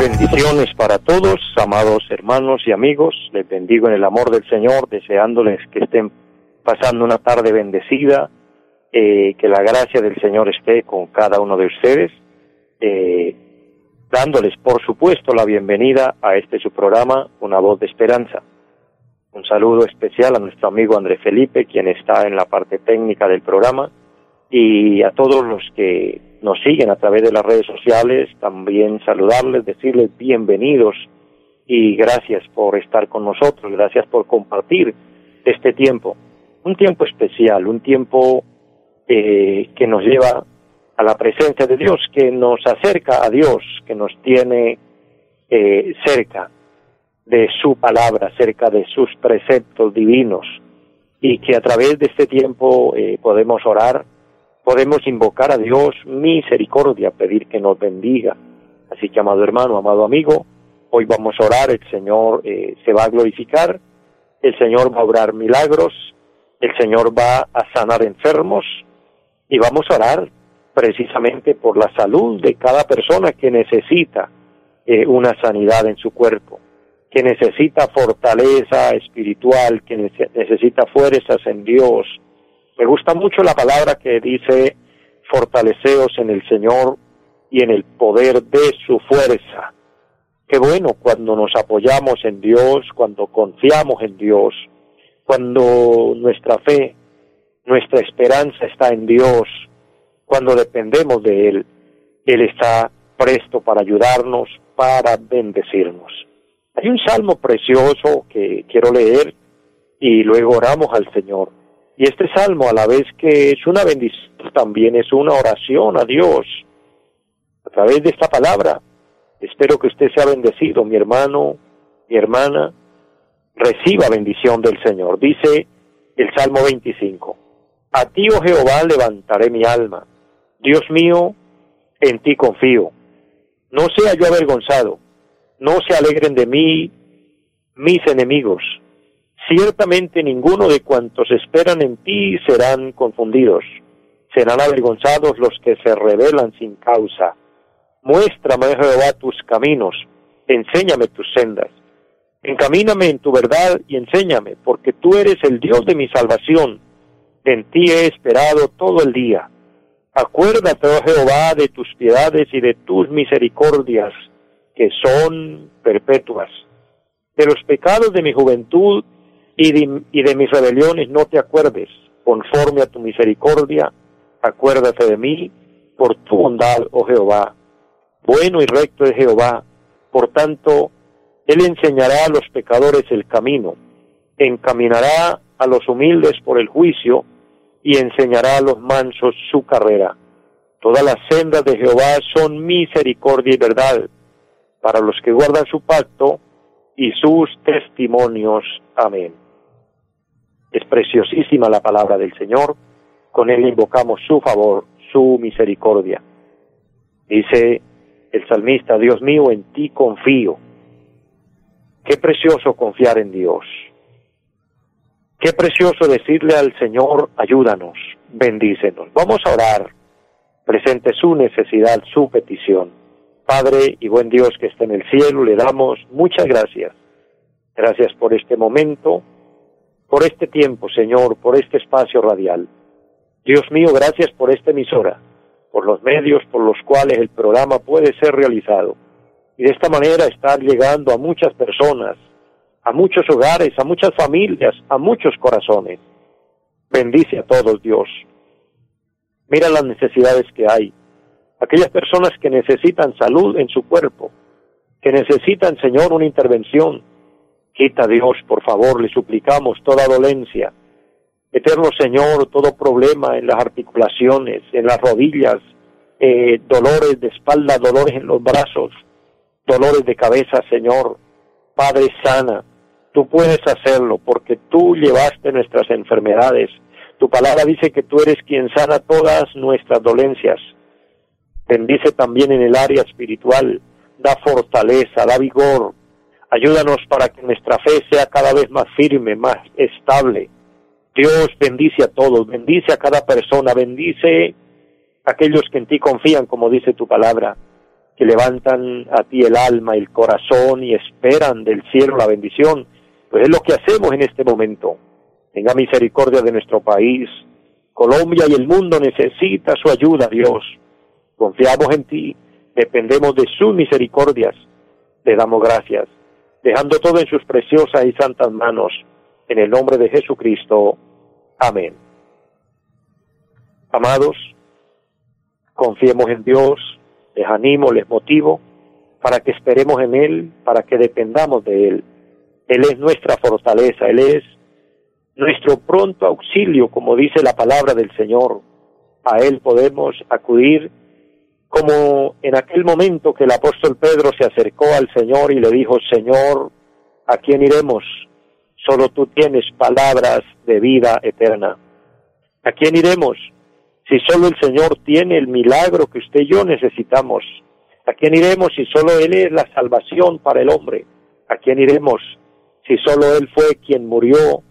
Bendiciones para todos, amados hermanos y amigos. Les bendigo en el amor del Señor, deseándoles que estén pasando una tarde bendecida, eh, que la gracia del Señor esté con cada uno de ustedes, eh, dándoles, por supuesto, la bienvenida a este su programa, Una Voz de Esperanza. Un saludo especial a nuestro amigo André Felipe, quien está en la parte técnica del programa y a todos los que nos siguen a través de las redes sociales, también saludarles, decirles bienvenidos y gracias por estar con nosotros, gracias por compartir este tiempo, un tiempo especial, un tiempo eh, que nos lleva a la presencia de Dios, que nos acerca a Dios, que nos tiene eh, cerca de su palabra, cerca de sus preceptos divinos, y que a través de este tiempo eh, podemos orar, podemos invocar a Dios misericordia, pedir que nos bendiga. Así que, amado hermano, amado amigo, hoy vamos a orar, el Señor eh, se va a glorificar, el Señor va a obrar milagros, el Señor va a sanar enfermos y vamos a orar precisamente por la salud de cada persona que necesita eh, una sanidad en su cuerpo, que necesita fortaleza espiritual, que necesita fuerzas en Dios, me gusta mucho la palabra que dice fortaleceos en el Señor y en el poder de su fuerza. Qué bueno cuando nos apoyamos en Dios, cuando confiamos en Dios, cuando nuestra fe, nuestra esperanza está en Dios, cuando dependemos de Él, Él está presto para ayudarnos, para bendecirnos. Hay un salmo precioso que quiero leer y luego oramos al Señor. Y este salmo, a la vez que es una bendición, también es una oración a Dios. A través de esta palabra, espero que usted sea bendecido, mi hermano, mi hermana, reciba bendición del Señor. Dice el Salmo 25, A ti, oh Jehová, levantaré mi alma. Dios mío, en ti confío. No sea yo avergonzado, no se alegren de mí mis enemigos Ciertamente ninguno de cuantos esperan en ti serán confundidos, serán avergonzados los que se rebelan sin causa. Muéstrame, Jehová, tus caminos, enséñame tus sendas. Encamíname en tu verdad y enséñame, porque tú eres el Dios de mi salvación. En ti he esperado todo el día. Acuérdate, oh Jehová, de tus piedades y de tus misericordias, que son perpetuas. De los pecados de mi juventud y de, mis rebeliones no te acuerdes, conforme a tu misericordia, acuérdate de mí por tu bondad, oh Jehová. Bueno y recto es Jehová, por tanto, Él enseñará a los pecadores el camino, encaminará a los humildes por el juicio y enseñará a los mansos su carrera. Todas las sendas de Jehová son misericordia y verdad para los que guardan su pacto y sus testimonios. Amén. Es preciosísima la palabra del Señor, con él invocamos su favor, su misericordia. Dice el salmista, Dios mío, en ti confío. Qué precioso confiar en Dios. Qué precioso decirle al Señor, ayúdanos, bendícenos. Vamos a orar, presente su necesidad, su petición. Padre y buen Dios que está en el cielo, le damos muchas gracias. Gracias por este momento, por este tiempo, Señor, por este espacio radial. Dios mío, gracias por esta emisora, por los medios por los cuales el programa puede ser realizado. Y de esta manera estar llegando a muchas personas, a muchos hogares, a muchas familias, a muchos corazones. Bendice a todos, Dios. Mira las necesidades que hay. Aquellas personas que necesitan salud en su cuerpo, que necesitan, Señor, una intervención, Quita Dios, por favor, le suplicamos toda dolencia, Eterno Señor, todo problema en las articulaciones, en las rodillas, eh, dolores de espalda, dolores en los brazos, dolores de cabeza, Señor. Padre sana, tú puedes hacerlo porque tú llevaste nuestras enfermedades. Tu palabra dice que tú eres quien sana todas nuestras dolencias. Bendice también en el área espiritual, da fortaleza, da vigor. Ayúdanos para que nuestra fe sea cada vez más firme, más estable Dios bendice a todos, bendice a cada persona, bendice a aquellos que en ti confían, como dice tu palabra, que levantan a ti el alma, el corazón y esperan del cielo la bendición. Pues es lo que hacemos en este momento. Tenga misericordia de nuestro país. Colombia y el mundo necesita su ayuda, Dios. Confiamos en ti, dependemos de sus misericordias. Le damos gracias, dejando todo en sus preciosas y santas manos en el nombre de Jesucristo. Amén. Amados, confiemos en Dios, les animo, les motivo para que esperemos en Él, para que dependamos de Él. Él es nuestra fortaleza, Él es nuestro pronto auxilio, como dice la palabra del Señor. A Él podemos acudir como en aquel momento que el apóstol Pedro se acercó al Señor y le dijo, Señor, ¿a quién iremos? Solo tú tienes palabras de vida eterna. ¿A quién iremos? Si solo el Señor tiene el milagro que usted y yo necesitamos. ¿A quién iremos si solo Él es la salvación para el hombre? ¿A quién iremos si solo Él fue quien murió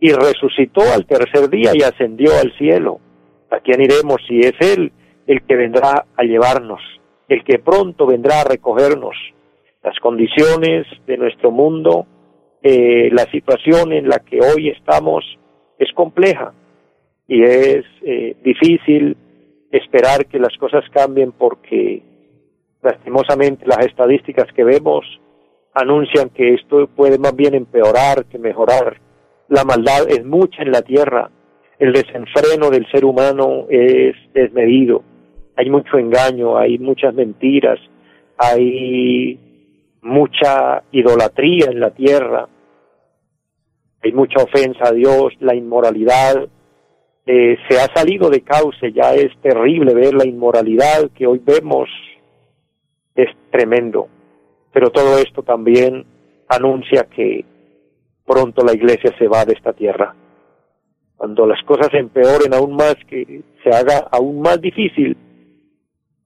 y resucitó al tercer día y ascendió al cielo? ¿A quién iremos si es Él el que vendrá a llevarnos, el que pronto vendrá a recogernos? Las condiciones de nuestro mundo eh, la situación en la que hoy estamos es compleja y es eh, difícil esperar que las cosas cambien porque lastimosamente las estadísticas que vemos anuncian que esto puede más bien empeorar que mejorar. La maldad es mucha en la tierra, el desenfreno del ser humano es desmedido, hay mucho engaño, hay muchas mentiras, hay mucha idolatría en la tierra, hay mucha ofensa a Dios, la inmoralidad eh, se ha salido de cauce, ya es terrible ver la inmoralidad que hoy vemos, es tremendo, pero todo esto también anuncia que pronto la iglesia se va de esta tierra. Cuando las cosas empeoren aún más, que se haga aún más difícil,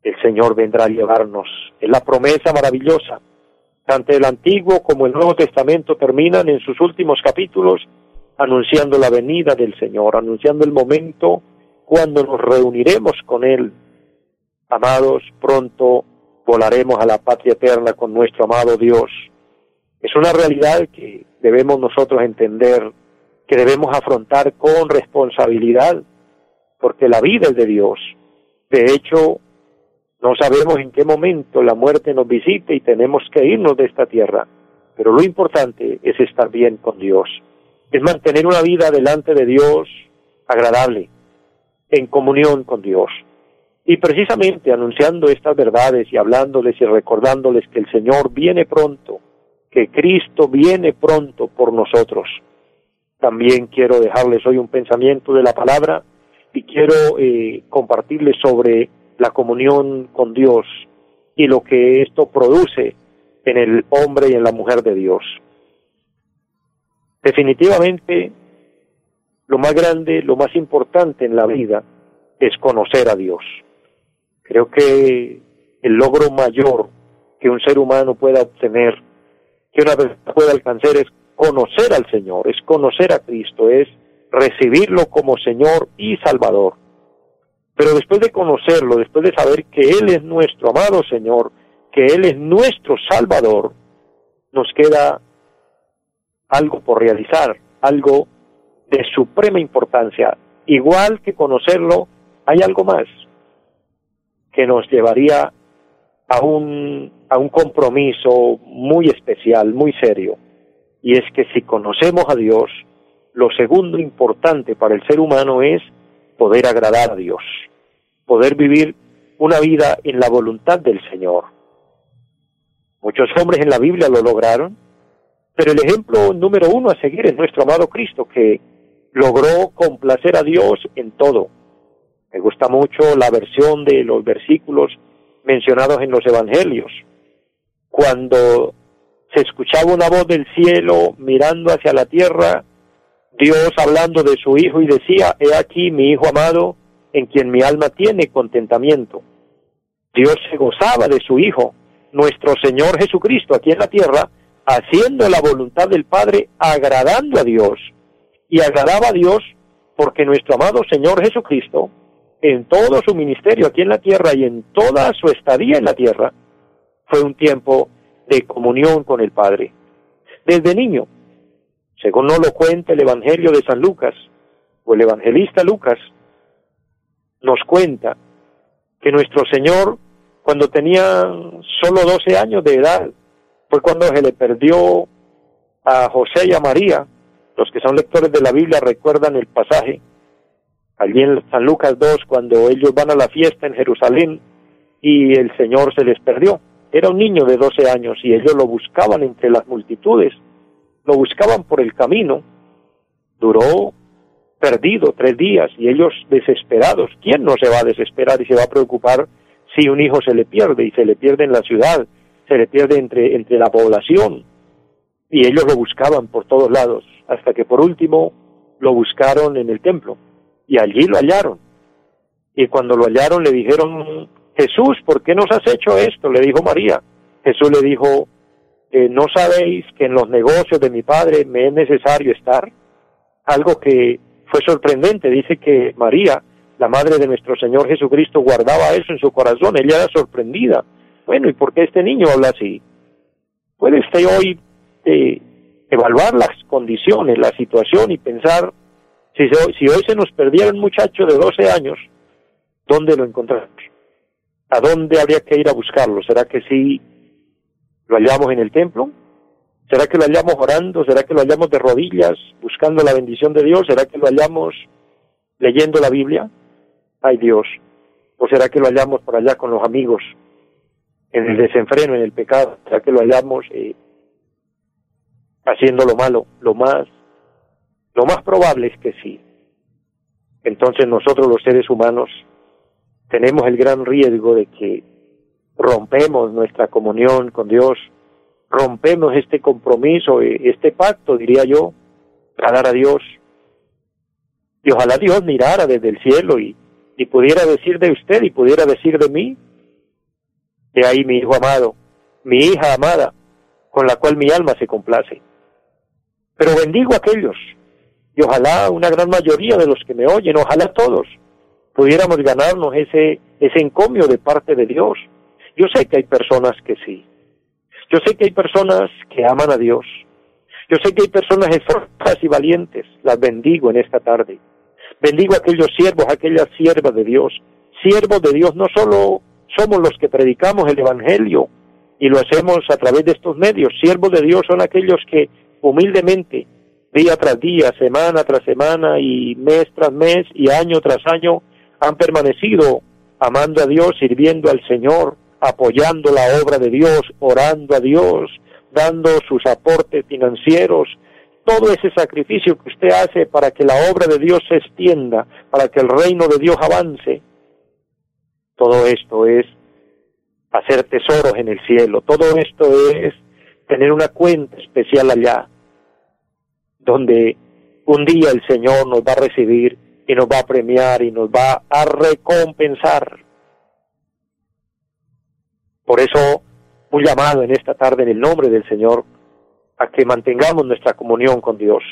el Señor vendrá a llevarnos. Es la promesa maravillosa. Tanto el Antiguo como el Nuevo Testamento terminan en sus últimos capítulos anunciando la venida del Señor, anunciando el momento cuando nos reuniremos con Él. Amados, pronto volaremos a la patria eterna con nuestro amado Dios. Es una realidad que debemos nosotros entender, que debemos afrontar con responsabilidad, porque la vida es de Dios. De hecho, no sabemos en qué momento la muerte nos visite y tenemos que irnos de esta tierra, pero lo importante es estar bien con Dios, es mantener una vida delante de Dios agradable, en comunión con Dios. Y precisamente anunciando estas verdades y hablándoles y recordándoles que el Señor viene pronto, que Cristo viene pronto por nosotros. También quiero dejarles hoy un pensamiento de la palabra y quiero eh, compartirles sobre la comunión con Dios y lo que esto produce en el hombre y en la mujer de Dios. Definitivamente, lo más grande, lo más importante en la vida es conocer a Dios. Creo que el logro mayor que un ser humano pueda obtener, que una vez pueda alcanzar es conocer al Señor, es conocer a Cristo, es recibirlo como Señor y Salvador. Pero después de conocerlo, después de saber que Él es nuestro amado Señor, que Él es nuestro Salvador, nos queda algo por realizar, algo de suprema importancia. Igual que conocerlo, hay algo más que nos llevaría a un, a un compromiso muy especial, muy serio. Y es que si conocemos a Dios, lo segundo importante para el ser humano es poder agradar a Dios, poder vivir una vida en la voluntad del Señor. Muchos hombres en la Biblia lo lograron, pero el ejemplo número uno a seguir es nuestro amado Cristo, que logró complacer a Dios en todo. Me gusta mucho la versión de los versículos mencionados en los evangelios. Cuando se escuchaba una voz del cielo mirando hacia la tierra, Dios hablando de su Hijo y decía, he aquí mi Hijo amado, en quien mi alma tiene contentamiento. Dios se gozaba de su Hijo, nuestro Señor Jesucristo, aquí en la tierra, haciendo la voluntad del Padre, agradando a Dios. Y agradaba a Dios porque nuestro amado Señor Jesucristo, en todo su ministerio aquí en la tierra y en toda su estadía en la tierra, fue un tiempo de comunión con el Padre. Desde niño, según no lo cuenta el Evangelio de San Lucas, o el evangelista Lucas, nos cuenta que nuestro Señor, cuando tenía solo 12 años de edad, fue cuando se le perdió a José y a María. Los que son lectores de la Biblia recuerdan el pasaje allí en San Lucas 2, cuando ellos van a la fiesta en Jerusalén y el Señor se les perdió. Era un niño de 12 años y ellos lo buscaban entre las multitudes lo buscaban por el camino, duró perdido tres días y ellos desesperados. ¿Quién no se va a desesperar y se va a preocupar si un hijo se le pierde y se le pierde en la ciudad, se le pierde entre, entre la población? Y ellos lo buscaban por todos lados, hasta que por último lo buscaron en el templo y allí lo hallaron. Y cuando lo hallaron le dijeron, Jesús, ¿por qué nos has hecho esto? Le dijo María. Jesús le dijo, no sabéis que en los negocios de mi padre me es necesario estar. Algo que fue sorprendente, dice que María, la madre de nuestro Señor Jesucristo, guardaba eso en su corazón, ella era sorprendida. Bueno, ¿y por qué este niño habla así? Puede usted hoy eh, evaluar las condiciones, la situación y pensar, si, si hoy se nos perdiera un muchacho de 12 años, ¿dónde lo encontramos? ¿A dónde habría que ir a buscarlo? ¿Será que sí ¿Lo hallamos en el templo? ¿Será que lo hallamos orando? ¿Será que lo hallamos de rodillas buscando la bendición de Dios? ¿Será que lo hallamos leyendo la Biblia? Ay Dios. ¿O será que lo hallamos por allá con los amigos en el desenfreno, en el pecado? ¿Será que lo hallamos eh, haciendo lo malo? Lo más, lo más probable es que sí. Entonces nosotros los seres humanos tenemos el gran riesgo de que rompemos nuestra comunión con Dios, rompemos este compromiso, este pacto, diría yo, dar a Dios. Y ojalá Dios mirara desde el cielo y, y pudiera decir de usted y pudiera decir de mí, de ahí mi hijo amado, mi hija amada, con la cual mi alma se complace. Pero bendigo a aquellos, y ojalá una gran mayoría de los que me oyen, ojalá todos, pudiéramos ganarnos ese, ese encomio de parte de Dios, yo sé que hay personas que sí. Yo sé que hay personas que aman a Dios. Yo sé que hay personas esforzadas y valientes. Las bendigo en esta tarde. Bendigo a aquellos siervos, a aquellas siervas de Dios. Siervos de Dios no solo somos los que predicamos el Evangelio y lo hacemos a través de estos medios. Siervos de Dios son aquellos que humildemente, día tras día, semana tras semana y mes tras mes y año tras año, han permanecido amando a Dios, sirviendo al Señor, apoyando la obra de Dios, orando a Dios, dando sus aportes financieros, todo ese sacrificio que usted hace para que la obra de Dios se extienda, para que el reino de Dios avance, todo esto es hacer tesoros en el cielo, todo esto es tener una cuenta especial allá, donde un día el Señor nos va a recibir y nos va a premiar y nos va a recompensar por eso, un llamado en esta tarde en el nombre del Señor a que mantengamos nuestra comunión con Dios.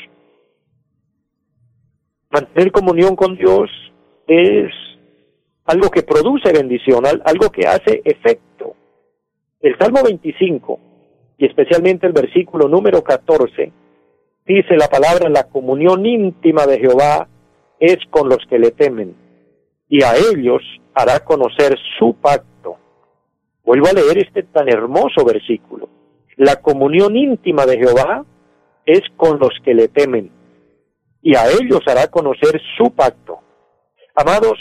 Mantener comunión con Dios es algo que produce bendición, algo que hace efecto. El Salmo 25, y especialmente el versículo número 14, dice la palabra, la comunión íntima de Jehová es con los que le temen, y a ellos hará conocer su pacto Vuelvo a leer este tan hermoso versículo. La comunión íntima de Jehová es con los que le temen, y a ellos hará conocer su pacto. Amados,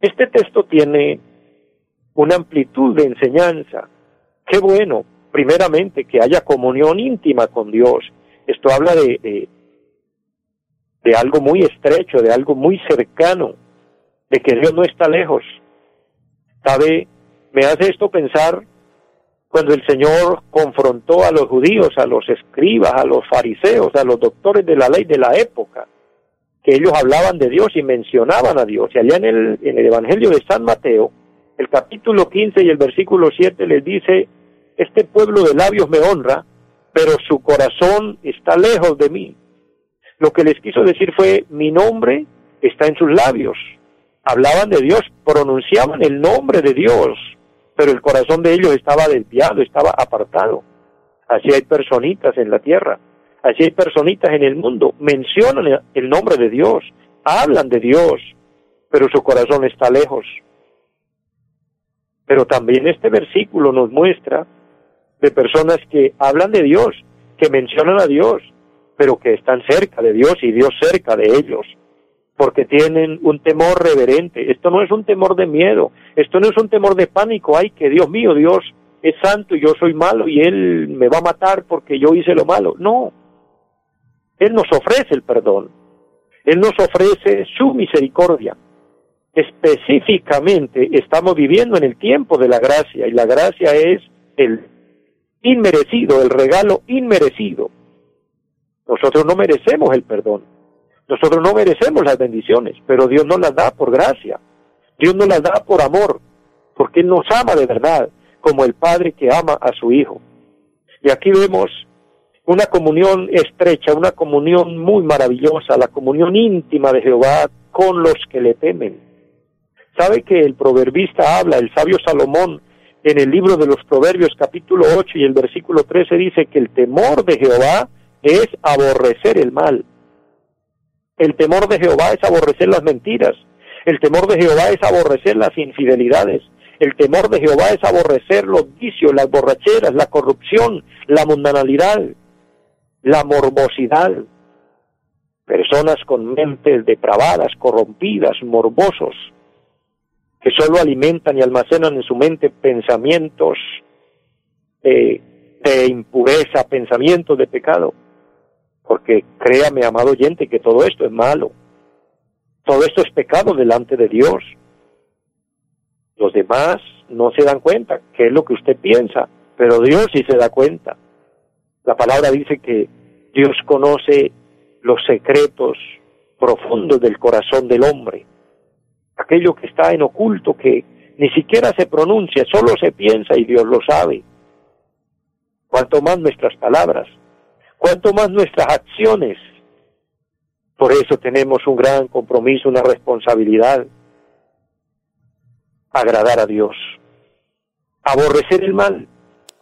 este texto tiene una amplitud de enseñanza. Qué bueno, primeramente, que haya comunión íntima con Dios. Esto habla de, de algo muy estrecho, de algo muy cercano, de que Dios no está lejos. ¿Sabe? Me hace esto pensar cuando el Señor confrontó a los judíos, a los escribas, a los fariseos, a los doctores de la ley de la época, que ellos hablaban de Dios y mencionaban a Dios. Y allá en el, Evangelio de San Mateo, el capítulo 15 y el versículo 7 les dice, este pueblo de labios me honra, pero su corazón está lejos de mí. Lo que les quiso decir fue, mi nombre está en sus labios. Hablaban de Dios, pronunciaban el nombre de Dios, pero el corazón de ellos estaba desviado, estaba apartado. Así hay personitas en la tierra, así hay personitas en el mundo, mencionan el nombre de Dios, hablan de Dios, pero su corazón está lejos. Pero también este versículo nos muestra de personas que hablan de Dios, que mencionan a Dios, pero que están cerca de Dios y Dios cerca de ellos porque tienen un temor reverente. Esto no es un temor de miedo, esto no es un temor de pánico, ay que Dios mío, Dios es santo y yo soy malo y Él me va a matar porque yo hice lo malo. No, Él nos ofrece el perdón, Él nos ofrece su misericordia. Específicamente estamos viviendo en el tiempo de la gracia y la gracia es el inmerecido, el regalo inmerecido. Nosotros no merecemos el perdón nosotros no merecemos las bendiciones, pero Dios nos las da por gracia. Dios nos las da por amor, porque Él nos ama de verdad, como el Padre que ama a su Hijo. Y aquí vemos una comunión estrecha, una comunión muy maravillosa, la comunión íntima de Jehová con los que le temen. ¿Sabe que el proverbista habla, el sabio Salomón, en el libro de los Proverbios capítulo 8 y el versículo 13 dice que el temor de Jehová es aborrecer el mal el temor de Jehová es aborrecer las mentiras. El temor de Jehová es aborrecer las infidelidades. El temor de Jehová es aborrecer los vicios, las borracheras, la corrupción, la mundanalidad, la morbosidad. Personas con mentes depravadas, corrompidas, morbosos, que solo alimentan y almacenan en su mente pensamientos de impureza, pensamientos de pecado. Porque créame, amado oyente, que todo esto es malo. Todo esto es pecado delante de Dios. Los demás no se dan cuenta qué es lo que usted piensa, pero Dios sí se da cuenta. La palabra dice que Dios conoce los secretos profundos del corazón del hombre. Aquello que está en oculto, que ni siquiera se pronuncia, solo se piensa y Dios lo sabe. Cuanto más nuestras palabras cuanto más nuestras acciones. Por eso tenemos un gran compromiso, una responsabilidad, agradar a Dios, aborrecer el mal,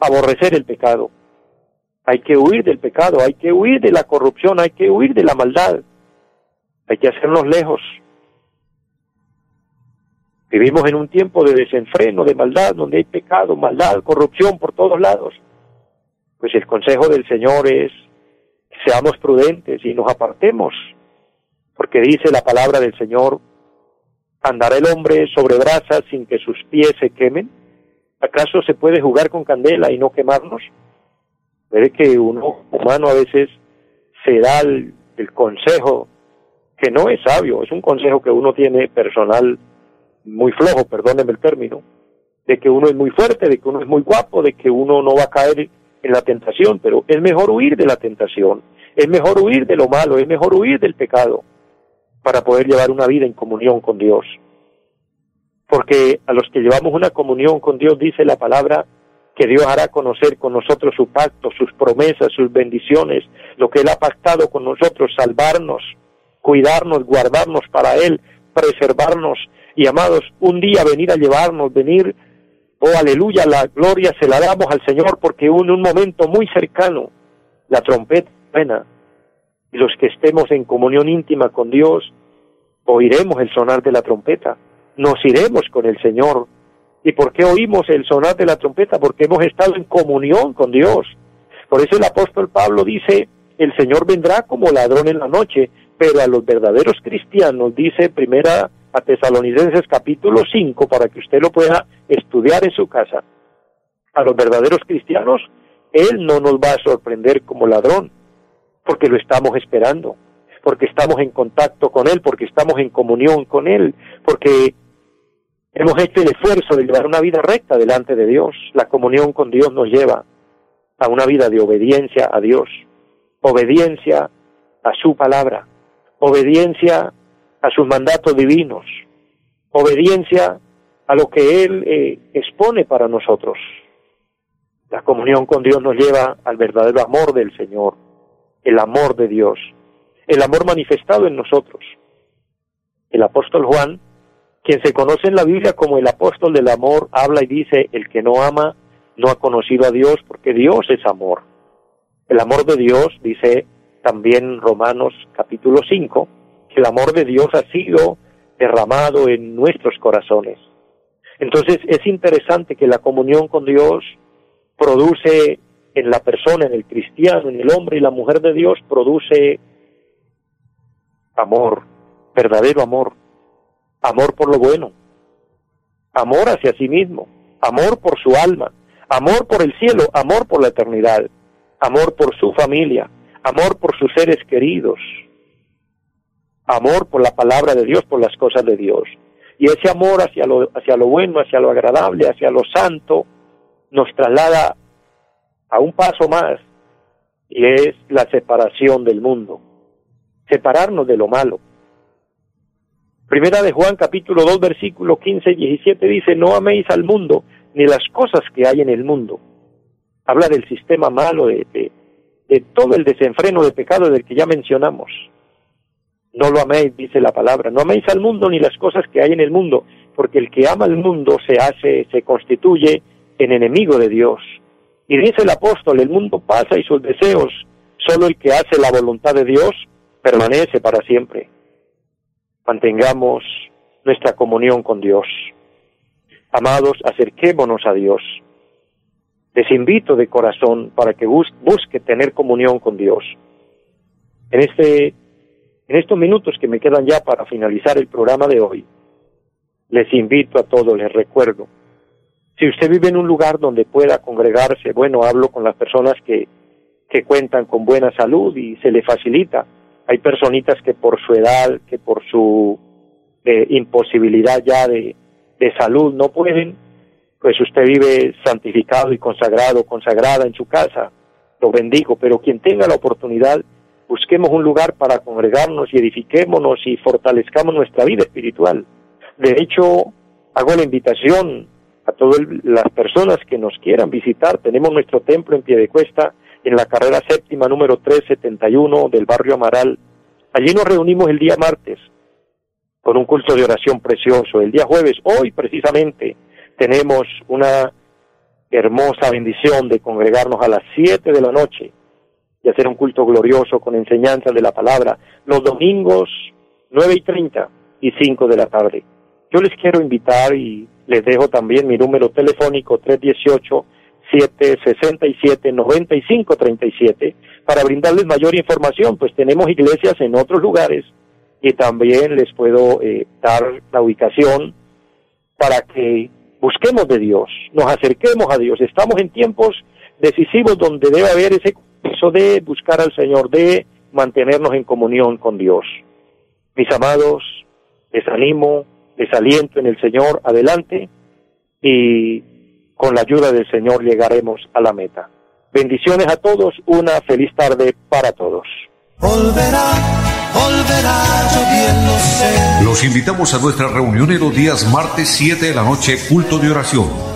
aborrecer el pecado. Hay que huir del pecado, hay que huir de la corrupción, hay que huir de la maldad, hay que hacernos lejos. Vivimos en un tiempo de desenfreno, de maldad, donde hay pecado, maldad, corrupción por todos lados. Pues el consejo del Señor es seamos prudentes y nos apartemos, porque dice la palabra del Señor, ¿andará el hombre sobre brasas sin que sus pies se quemen? ¿Acaso se puede jugar con candela y no quemarnos? Ve que uno humano a veces se da el, el consejo que no es sabio, es un consejo que uno tiene personal muy flojo, perdónenme el término, de que uno es muy fuerte, de que uno es muy guapo, de que uno no va a caer en la tentación, pero es mejor huir de la tentación, es mejor huir de lo malo, es mejor huir del pecado para poder llevar una vida en comunión con Dios. Porque a los que llevamos una comunión con Dios dice la palabra que Dios hará conocer con nosotros su pacto, sus promesas, sus bendiciones, lo que Él ha pactado con nosotros, salvarnos, cuidarnos, guardarnos para Él, preservarnos y amados, un día venir a llevarnos, venir Oh, aleluya, la gloria se la damos al Señor porque en un momento muy cercano la trompeta y los que estemos en comunión íntima con Dios oiremos el sonar de la trompeta, nos iremos con el Señor. ¿Y por qué oímos el sonar de la trompeta? Porque hemos estado en comunión con Dios. Por eso el apóstol Pablo dice, el Señor vendrá como ladrón en la noche, pero a los verdaderos cristianos, dice primera a Tesalonicenses capítulo 5 para que usted lo pueda estudiar en su casa. A los verdaderos cristianos, Él no nos va a sorprender como ladrón, porque lo estamos esperando, porque estamos en contacto con Él, porque estamos en comunión con Él, porque hemos hecho el esfuerzo de llevar una vida recta delante de Dios. La comunión con Dios nos lleva a una vida de obediencia a Dios, obediencia a su palabra, obediencia a sus mandatos divinos, obediencia a lo que Él eh, expone para nosotros. La comunión con Dios nos lleva al verdadero amor del Señor, el amor de Dios, el amor manifestado en nosotros. El apóstol Juan, quien se conoce en la Biblia como el apóstol del amor, habla y dice, el que no ama no ha conocido a Dios porque Dios es amor. El amor de Dios, dice también Romanos capítulo 5, que el amor de Dios ha sido derramado en nuestros corazones. Entonces es interesante que la comunión con Dios produce en la persona, en el cristiano, en el hombre y la mujer de Dios, produce amor, verdadero amor, amor por lo bueno, amor hacia sí mismo, amor por su alma, amor por el cielo, amor por la eternidad, amor por su familia, amor por sus seres queridos, amor por la palabra de Dios, por las cosas de Dios. Y ese amor hacia lo, hacia lo bueno, hacia lo agradable, hacia lo santo, nos traslada a un paso más, y es la separación del mundo separarnos de lo malo. Primera de Juan capítulo 2 versículo 15 y 17 dice, no améis al mundo ni las cosas que hay en el mundo. Habla del sistema malo, de, de, todo el desenfreno de pecado del que ya mencionamos. No lo améis, dice la palabra, no améis al mundo ni las cosas que hay en el mundo, porque el que ama al mundo se hace, se constituye en enemigo de Dios. Y dice el apóstol, el mundo pasa y sus deseos, solo el que hace la voluntad de Dios permanece para siempre. Mantengamos nuestra comunión con Dios. Amados, acerquémonos a Dios. Les invito de corazón para que busque tener comunión con Dios. En este en estos minutos que me quedan ya para finalizar el programa de hoy, les invito a todos, les recuerdo, si usted vive en un lugar donde pueda congregarse, bueno, hablo con las personas que, que cuentan con buena salud y se le facilita hay personitas que por su edad, que por su eh, imposibilidad ya de, de salud no pueden, pues usted vive santificado y consagrado, consagrada en su casa, lo bendigo, pero quien tenga la oportunidad, busquemos un lugar para congregarnos y edifiquémonos y fortalezcamos nuestra vida espiritual. De hecho, hago la invitación a todas las personas que nos quieran visitar. Tenemos nuestro templo en pie de cuesta en la carrera séptima número 371 del barrio Amaral. Allí nos reunimos el día martes con un culto de oración precioso. El día jueves, hoy precisamente, tenemos una hermosa bendición de congregarnos a las 7 de la noche y hacer un culto glorioso con enseñanza de la palabra. Los domingos, 9 y 30 y 5 de la tarde. Yo les quiero invitar y les dejo también mi número telefónico 318 767-9537 para brindarles mayor información, pues tenemos iglesias en otros lugares y también les puedo eh, dar la ubicación para que busquemos de Dios, nos acerquemos a Dios. Estamos en tiempos decisivos donde debe haber ese curso de buscar al Señor, de mantenernos en comunión con Dios. Mis amados, les animo, les aliento en el Señor, adelante y con la ayuda del Señor llegaremos a la meta. Bendiciones a todos, una feliz tarde para todos. Los invitamos a nuestra reunión en los días martes 7 de la noche, culto de oración.